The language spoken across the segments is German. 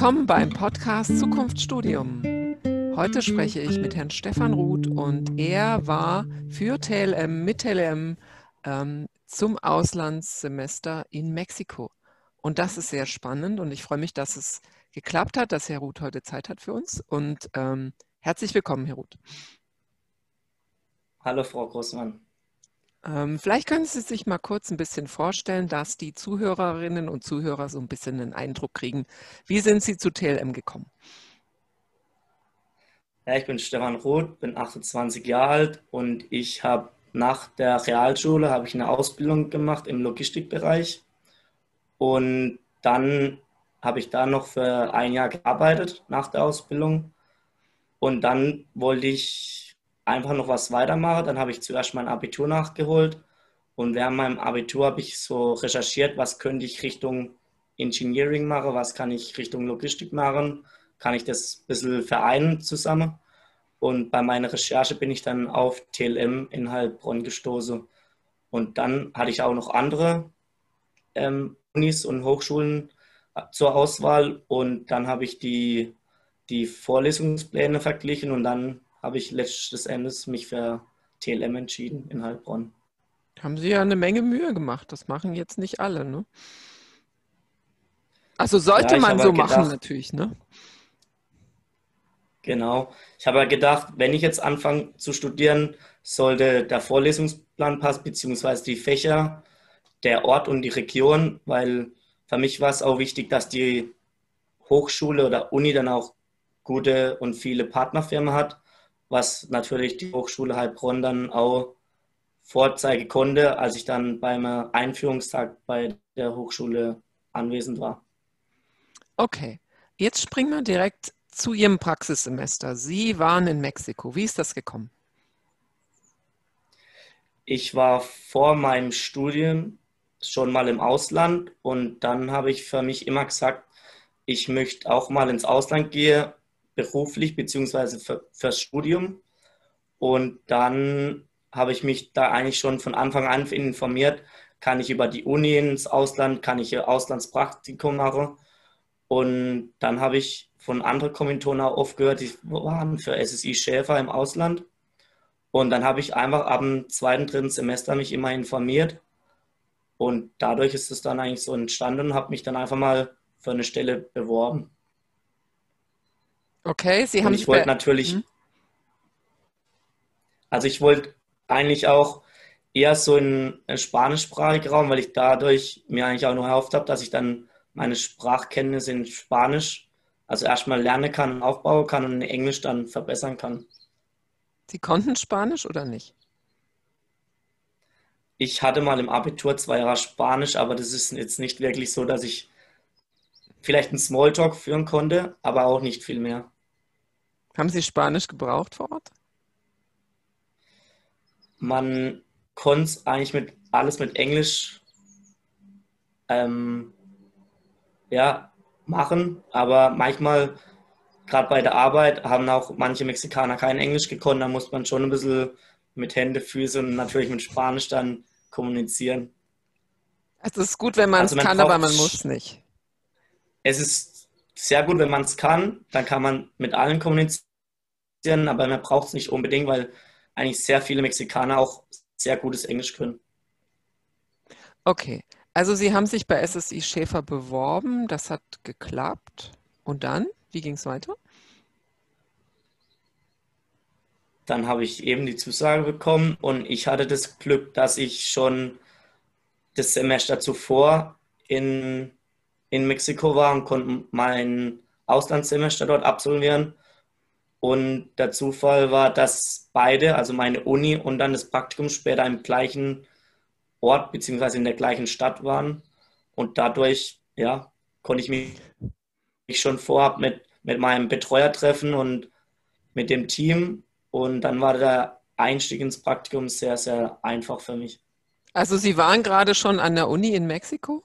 Willkommen beim Podcast Zukunftsstudium. Heute spreche ich mit Herrn Stefan Ruth und er war für TLM mit TLM ähm, zum Auslandssemester in Mexiko. Und das ist sehr spannend und ich freue mich, dass es geklappt hat, dass Herr Ruth heute Zeit hat für uns. Und ähm, herzlich willkommen, Herr Ruth. Hallo, Frau Großmann. Ähm, vielleicht können Sie sich mal kurz ein bisschen vorstellen, dass die Zuhörerinnen und Zuhörer so ein bisschen einen Eindruck kriegen. Wie sind Sie zu TLM gekommen? Ja, ich bin Stefan Roth, bin 28 Jahre alt und ich habe nach der Realschule habe ich eine Ausbildung gemacht im Logistikbereich und dann habe ich da noch für ein Jahr gearbeitet nach der Ausbildung und dann wollte ich einfach noch was weitermache. Dann habe ich zuerst mein Abitur nachgeholt und während meinem Abitur habe ich so recherchiert, was könnte ich Richtung Engineering machen, was kann ich Richtung Logistik machen, kann ich das ein bisschen vereinen zusammen. Und bei meiner Recherche bin ich dann auf TLM in Heilbronn gestoßen. Und dann hatte ich auch noch andere ähm, Unis und Hochschulen äh, zur Auswahl. Und dann habe ich die, die Vorlesungspläne verglichen und dann habe ich letztes Endes mich für TLM entschieden in Heilbronn. Haben Sie ja eine Menge Mühe gemacht. Das machen jetzt nicht alle, ne? Also sollte ja, man so gedacht, machen natürlich, ne? Genau. Ich habe ja gedacht, wenn ich jetzt anfange zu studieren, sollte der Vorlesungsplan passen, beziehungsweise die Fächer, der Ort und die Region, weil für mich war es auch wichtig, dass die Hochschule oder Uni dann auch gute und viele Partnerfirmen hat was natürlich die Hochschule Heilbronn dann auch vorzeigen konnte, als ich dann beim Einführungstag bei der Hochschule anwesend war. Okay, jetzt springen wir direkt zu Ihrem Praxissemester. Sie waren in Mexiko. Wie ist das gekommen? Ich war vor meinem Studium schon mal im Ausland und dann habe ich für mich immer gesagt, ich möchte auch mal ins Ausland gehen beruflich beziehungsweise für, fürs Studium. Und dann habe ich mich da eigentlich schon von Anfang an informiert, kann ich über die Uni ins Ausland, kann ich Auslandspraktikum machen. Und dann habe ich von anderen Kommilitonen auch oft gehört, die waren für SSI Schäfer im Ausland. Und dann habe ich einfach ab dem zweiten, dritten Semester mich immer informiert. Und dadurch ist es dann eigentlich so entstanden und habe mich dann einfach mal für eine Stelle beworben. Okay, Sie haben. Und ich wollte natürlich. Hm? Also ich wollte eigentlich auch eher so in spanischsprachigen Raum, weil ich dadurch mir eigentlich auch noch erhofft habe, dass ich dann meine Sprachkenntnisse in Spanisch also erstmal lernen kann und aufbauen kann und in Englisch dann verbessern kann. Sie konnten Spanisch oder nicht? Ich hatte mal im Abitur zwei Jahre Spanisch, aber das ist jetzt nicht wirklich so, dass ich vielleicht einen Smalltalk führen konnte, aber auch nicht viel mehr. Haben Sie Spanisch gebraucht vor Ort? Man konnte eigentlich mit alles mit Englisch ähm, ja, machen, aber manchmal, gerade bei der Arbeit, haben auch manche Mexikaner kein Englisch gekonnt. Da muss man schon ein bisschen mit Hände, Füße und natürlich mit Spanisch dann kommunizieren. Also es ist gut, wenn man es also kann, aber man muss nicht es ist sehr gut, wenn man es kann. Dann kann man mit allen kommunizieren, aber man braucht es nicht unbedingt, weil eigentlich sehr viele Mexikaner auch sehr gutes Englisch können. Okay, also Sie haben sich bei SSI Schäfer beworben, das hat geklappt. Und dann, wie ging es weiter? Dann habe ich eben die Zusage bekommen und ich hatte das Glück, dass ich schon das Semester zuvor in in Mexiko war und konnte mein Auslandssemester dort absolvieren. Und der Zufall war, dass beide, also meine Uni und dann das Praktikum später im gleichen Ort bzw. in der gleichen Stadt waren. Und dadurch, ja, konnte ich mich schon vorab mit, mit meinem Betreuer treffen und mit dem Team. Und dann war der Einstieg ins Praktikum sehr, sehr einfach für mich. Also Sie waren gerade schon an der Uni in Mexiko?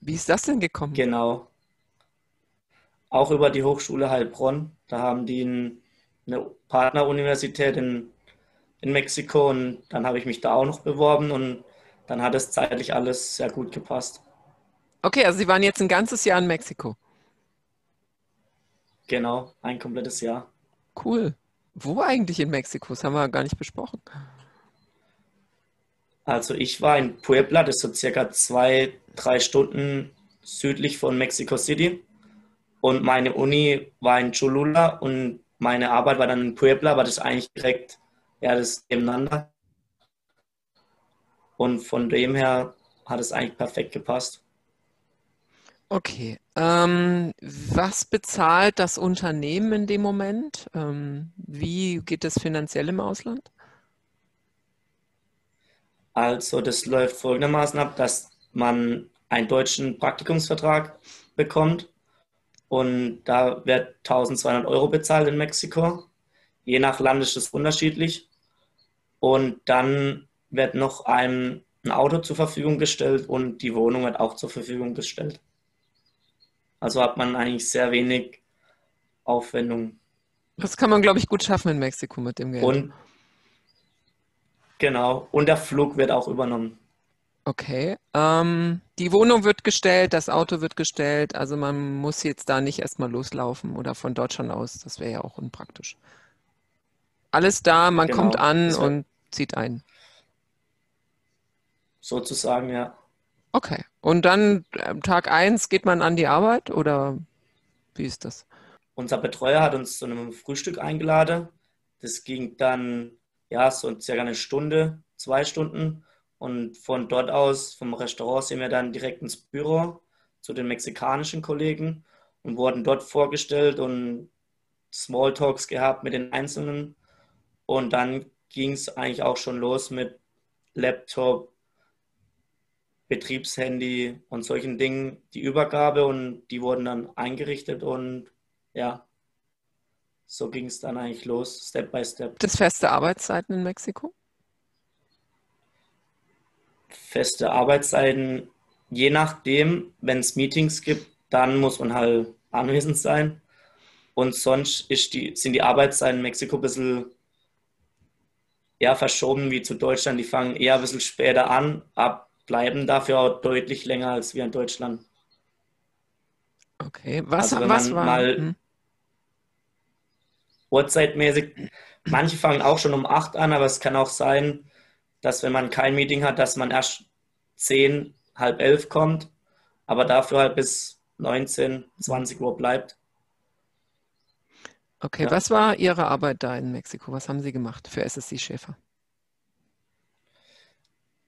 Wie ist das denn gekommen? Genau. Auch über die Hochschule Heilbronn. Da haben die eine Partneruniversität in, in Mexiko und dann habe ich mich da auch noch beworben und dann hat es zeitlich alles sehr gut gepasst. Okay, also Sie waren jetzt ein ganzes Jahr in Mexiko. Genau, ein komplettes Jahr. Cool. Wo eigentlich in Mexiko? Das haben wir gar nicht besprochen. Also ich war in Puebla, das ist so circa zwei, drei Stunden südlich von Mexico City. Und meine Uni war in Cholula und meine Arbeit war dann in Puebla, aber das eigentlich direkt, ja, das nebeneinander. Und von dem her hat es eigentlich perfekt gepasst. Okay. Ähm, was bezahlt das Unternehmen in dem Moment? Ähm, wie geht es finanziell im Ausland? Also das läuft folgendermaßen ab, dass man einen deutschen Praktikumsvertrag bekommt und da wird 1200 Euro bezahlt in Mexiko. Je nach Land ist es unterschiedlich. Und dann wird noch einem ein Auto zur Verfügung gestellt und die Wohnung wird auch zur Verfügung gestellt. Also hat man eigentlich sehr wenig Aufwendung. Das kann man, glaube ich, gut schaffen in Mexiko mit dem Geld. Und genau, und der Flug wird auch übernommen. Okay. Ähm, die Wohnung wird gestellt, das Auto wird gestellt, also man muss jetzt da nicht erstmal loslaufen oder von Deutschland aus, das wäre ja auch unpraktisch. Alles da, man Genau, kommt an und zieht ein. Sozusagen, ja. Okay. Und dann äh, Tag 1 geht man an die Arbeit oder wie ist das? Unser Betreuer hat uns zu einem Frühstück eingeladen. Das ging dann, ja, so circa eine Stunde, zwei Stunden. Und von dort aus, vom Restaurant, sind wir dann direkt ins Büro zu den mexikanischen Kollegen und wurden dort vorgestellt und Smalltalks gehabt mit den Einzelnen. Und dann ging es eigentlich auch schon los mit Laptop, Betriebshandy und solchen Dingen, die Übergabe und die wurden dann eingerichtet und ja, so ging es dann eigentlich los, Step by Step. Gibt es feste Arbeitszeiten in Mexiko? Feste Arbeitszeiten, je nachdem, wenn es Meetings gibt, dann muss man halt anwesend sein. Und sonst die, sind die Arbeitszeiten in Mexiko ein bisschen eher verschoben wie zu Deutschland. Die fangen eher ein bisschen später an, ab, bleiben dafür auch deutlich länger als wir in Deutschland. Okay. Was, Also wenn was man war? mal hm. Uhrzeitmäßig, manche fangen auch schon um 8 an, aber es kann auch sein, dass wenn man kein Meeting hat, dass man erst 10, halb 11 kommt, aber dafür halt bis 19, 20 Uhr bleibt. Okay, Ja. was war Ihre Arbeit da in Mexiko? Was haben Sie gemacht für SSC Schäfer?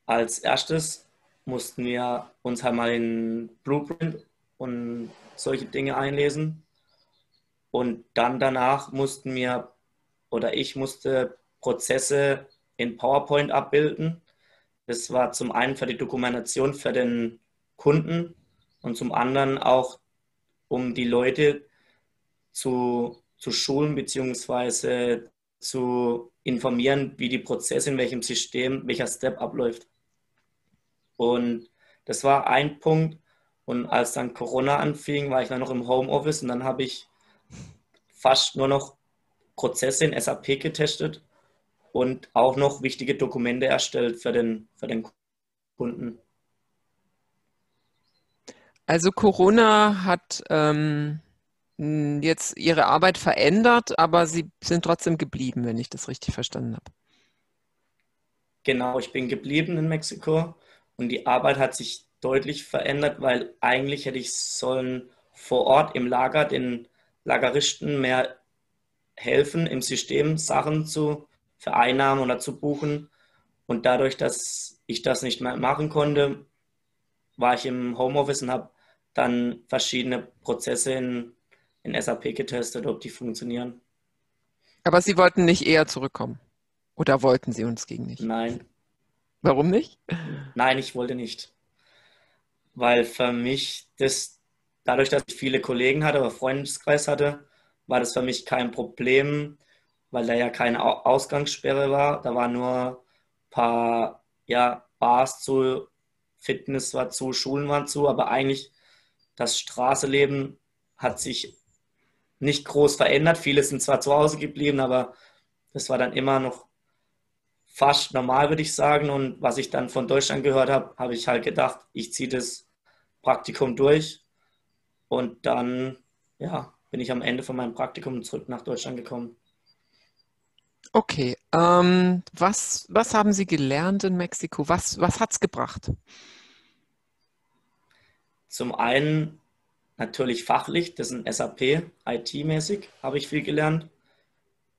Als erstes mussten wir uns halt mal in Blueprint und solche Dinge einlesen. Und dann danach mussten wir oder ich musste Prozesse in PowerPoint abbilden. Das war zum einen für die Dokumentation für den Kunden und zum anderen auch, um die Leute zu, zu schulen bzw. zu informieren, wie die Prozesse in welchem System, welcher Step abläuft. Und das war ein Punkt. Und als dann Corona anfing, war ich dann noch im Homeoffice und dann habe ich fast nur noch Prozesse in SAP getestet und auch noch wichtige Dokumente erstellt für den, für den Kunden. Also Corona hat ähm, jetzt Ihre Arbeit verändert, aber Sie sind trotzdem geblieben, wenn ich das richtig verstanden habe. Genau, ich bin geblieben in Mexiko und die Arbeit hat sich deutlich verändert, weil eigentlich hätte ich sollen vor Ort im Lager den Lageristen mehr helfen, im System Sachen zu vereinnahmen oder zu buchen. Und dadurch, dass ich das nicht mehr machen konnte, war ich im Homeoffice und habe dann verschiedene Prozesse in, in SAP getestet, ob die funktionieren. Aber Sie wollten nicht eher zurückkommen. Oder wollten Sie uns gegen nicht? Nein, Warum nicht? Nein, ich wollte nicht. Weil für mich das, dadurch, dass ich viele Kollegen hatte oder Freundeskreis hatte, war das für mich kein Problem, weil da ja keine Au- Ausgangssperre war. Da waren nur ein paar ja, Bars zu, Fitness war zu, Schulen waren zu, aber eigentlich das Straßenleben hat sich nicht groß verändert. Viele sind zwar zu Hause geblieben, aber das war dann immer noch fast normal, würde ich sagen. Und was ich dann von Deutschland gehört habe, habe ich halt gedacht, ich ziehe das Praktikum durch. Und dann, ja, bin ich am Ende von meinem Praktikum zurück nach Deutschland gekommen. Okay, ähm, was, was haben Sie gelernt in Mexiko? Was, was hat es gebracht? Zum einen natürlich fachlich, das ist ein SAP, IT-mäßig habe ich viel gelernt.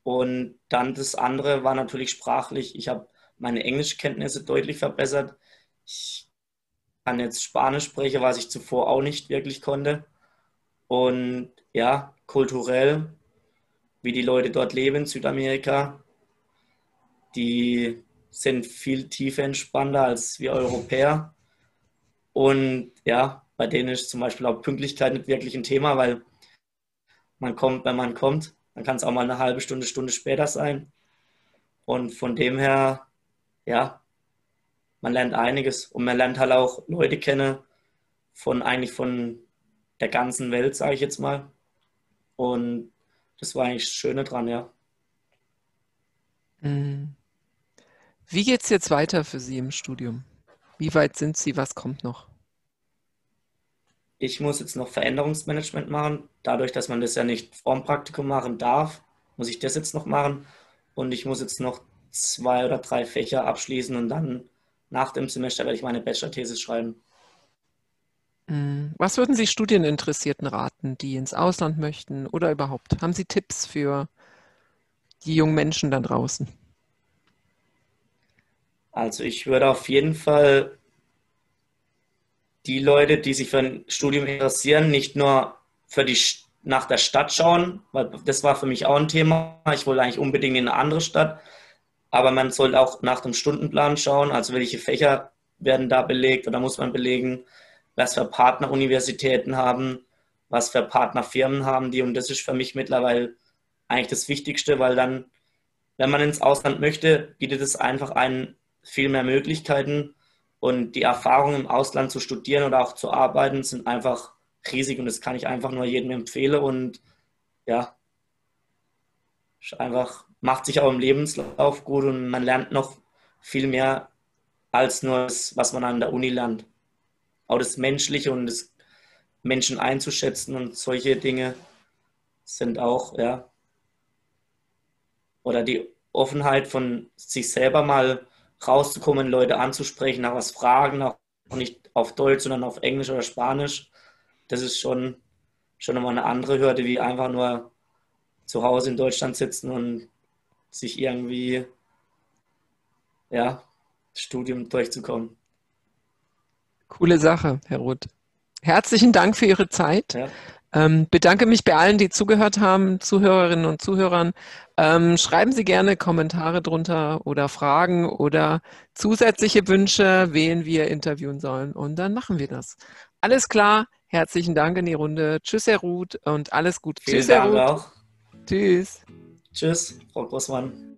Und dann das andere war natürlich sprachlich. Ich habe meine Englischkenntnisse deutlich verbessert. Ich kann jetzt Spanisch sprechen, was ich zuvor auch nicht wirklich konnte. Und ja, kulturell, wie die Leute dort leben Südamerika, die sind viel tiefer entspannter als wir Europäer. Und ja, bei denen ist zum Beispiel auch Pünktlichkeit nicht wirklich ein Thema, weil man kommt, wenn man kommt. Dann kann es auch mal eine halbe Stunde, Stunde später sein. Und von dem her, ja, man lernt einiges und man lernt halt auch Leute kennen von eigentlich von der ganzen Welt, sage ich jetzt mal. Und das war eigentlich das Schöne dran, ja. Mhm. Wie geht es jetzt weiter für Sie im Studium? Wie weit sind Sie? Was kommt noch? Ich muss jetzt noch Veränderungsmanagement machen. Dadurch, dass man das ja nicht vorm Praktikum machen darf, muss ich das jetzt noch machen. Und ich muss jetzt noch zwei oder drei Fächer abschließen und dann nach dem Semester werde ich meine Bachelor-These schreiben. Mhm. Was würden Sie Studieninteressierten raten, die ins Ausland möchten oder überhaupt? Haben Sie Tipps für die jungen Menschen da draußen? Also ich würde auf jeden Fall die Leute, die sich für ein Studium interessieren, nicht nur für die nach der Stadt schauen, weil das war für mich auch ein Thema. Ich wollte eigentlich unbedingt in eine andere Stadt, aber man sollte auch nach dem Stundenplan schauen, also welche Fächer werden da belegt oder muss man belegen, was für Partneruniversitäten haben, was für Partnerfirmen haben die. Und das ist für mich mittlerweile eigentlich das Wichtigste, weil dann, wenn man ins Ausland möchte, bietet es einfach einen viel mehr Möglichkeiten. Und die Erfahrungen im Ausland zu studieren oder auch zu arbeiten sind einfach riesig. Und das kann ich einfach nur jedem empfehlen. Und ja, einfach macht sich auch im Lebenslauf gut. Und man lernt noch viel mehr als nur das, was man an der Uni lernt. Auch das Menschliche und das Menschen einzuschätzen und solche Dinge sind auch, ja, oder die Offenheit von sich selber mal rauszukommen, Leute anzusprechen, nach was fragen, auch nicht auf Deutsch, sondern auf Englisch oder Spanisch. Das ist schon, schon nochmal eine andere Hürde, wie einfach nur zu Hause in Deutschland sitzen und sich irgendwie, ja, Studium durchzukommen. Coole Sache, Herr Ruth. Herzlichen Dank für Ihre Zeit. Ja. Ähm, bedanke mich bei allen, die zugehört haben, Zuhörerinnen und Zuhörern. Ähm, schreiben Sie gerne Kommentare drunter oder Fragen oder zusätzliche Wünsche, wen wir interviewen sollen. Und dann machen wir das. Alles klar. Herzlichen Dank in die Runde. Tschüss, Herr Ruth, und alles Gut. Vielen Tschüss, Dank Herr Ruth. auch. Tschüss. Tschüss, Frau Großmann.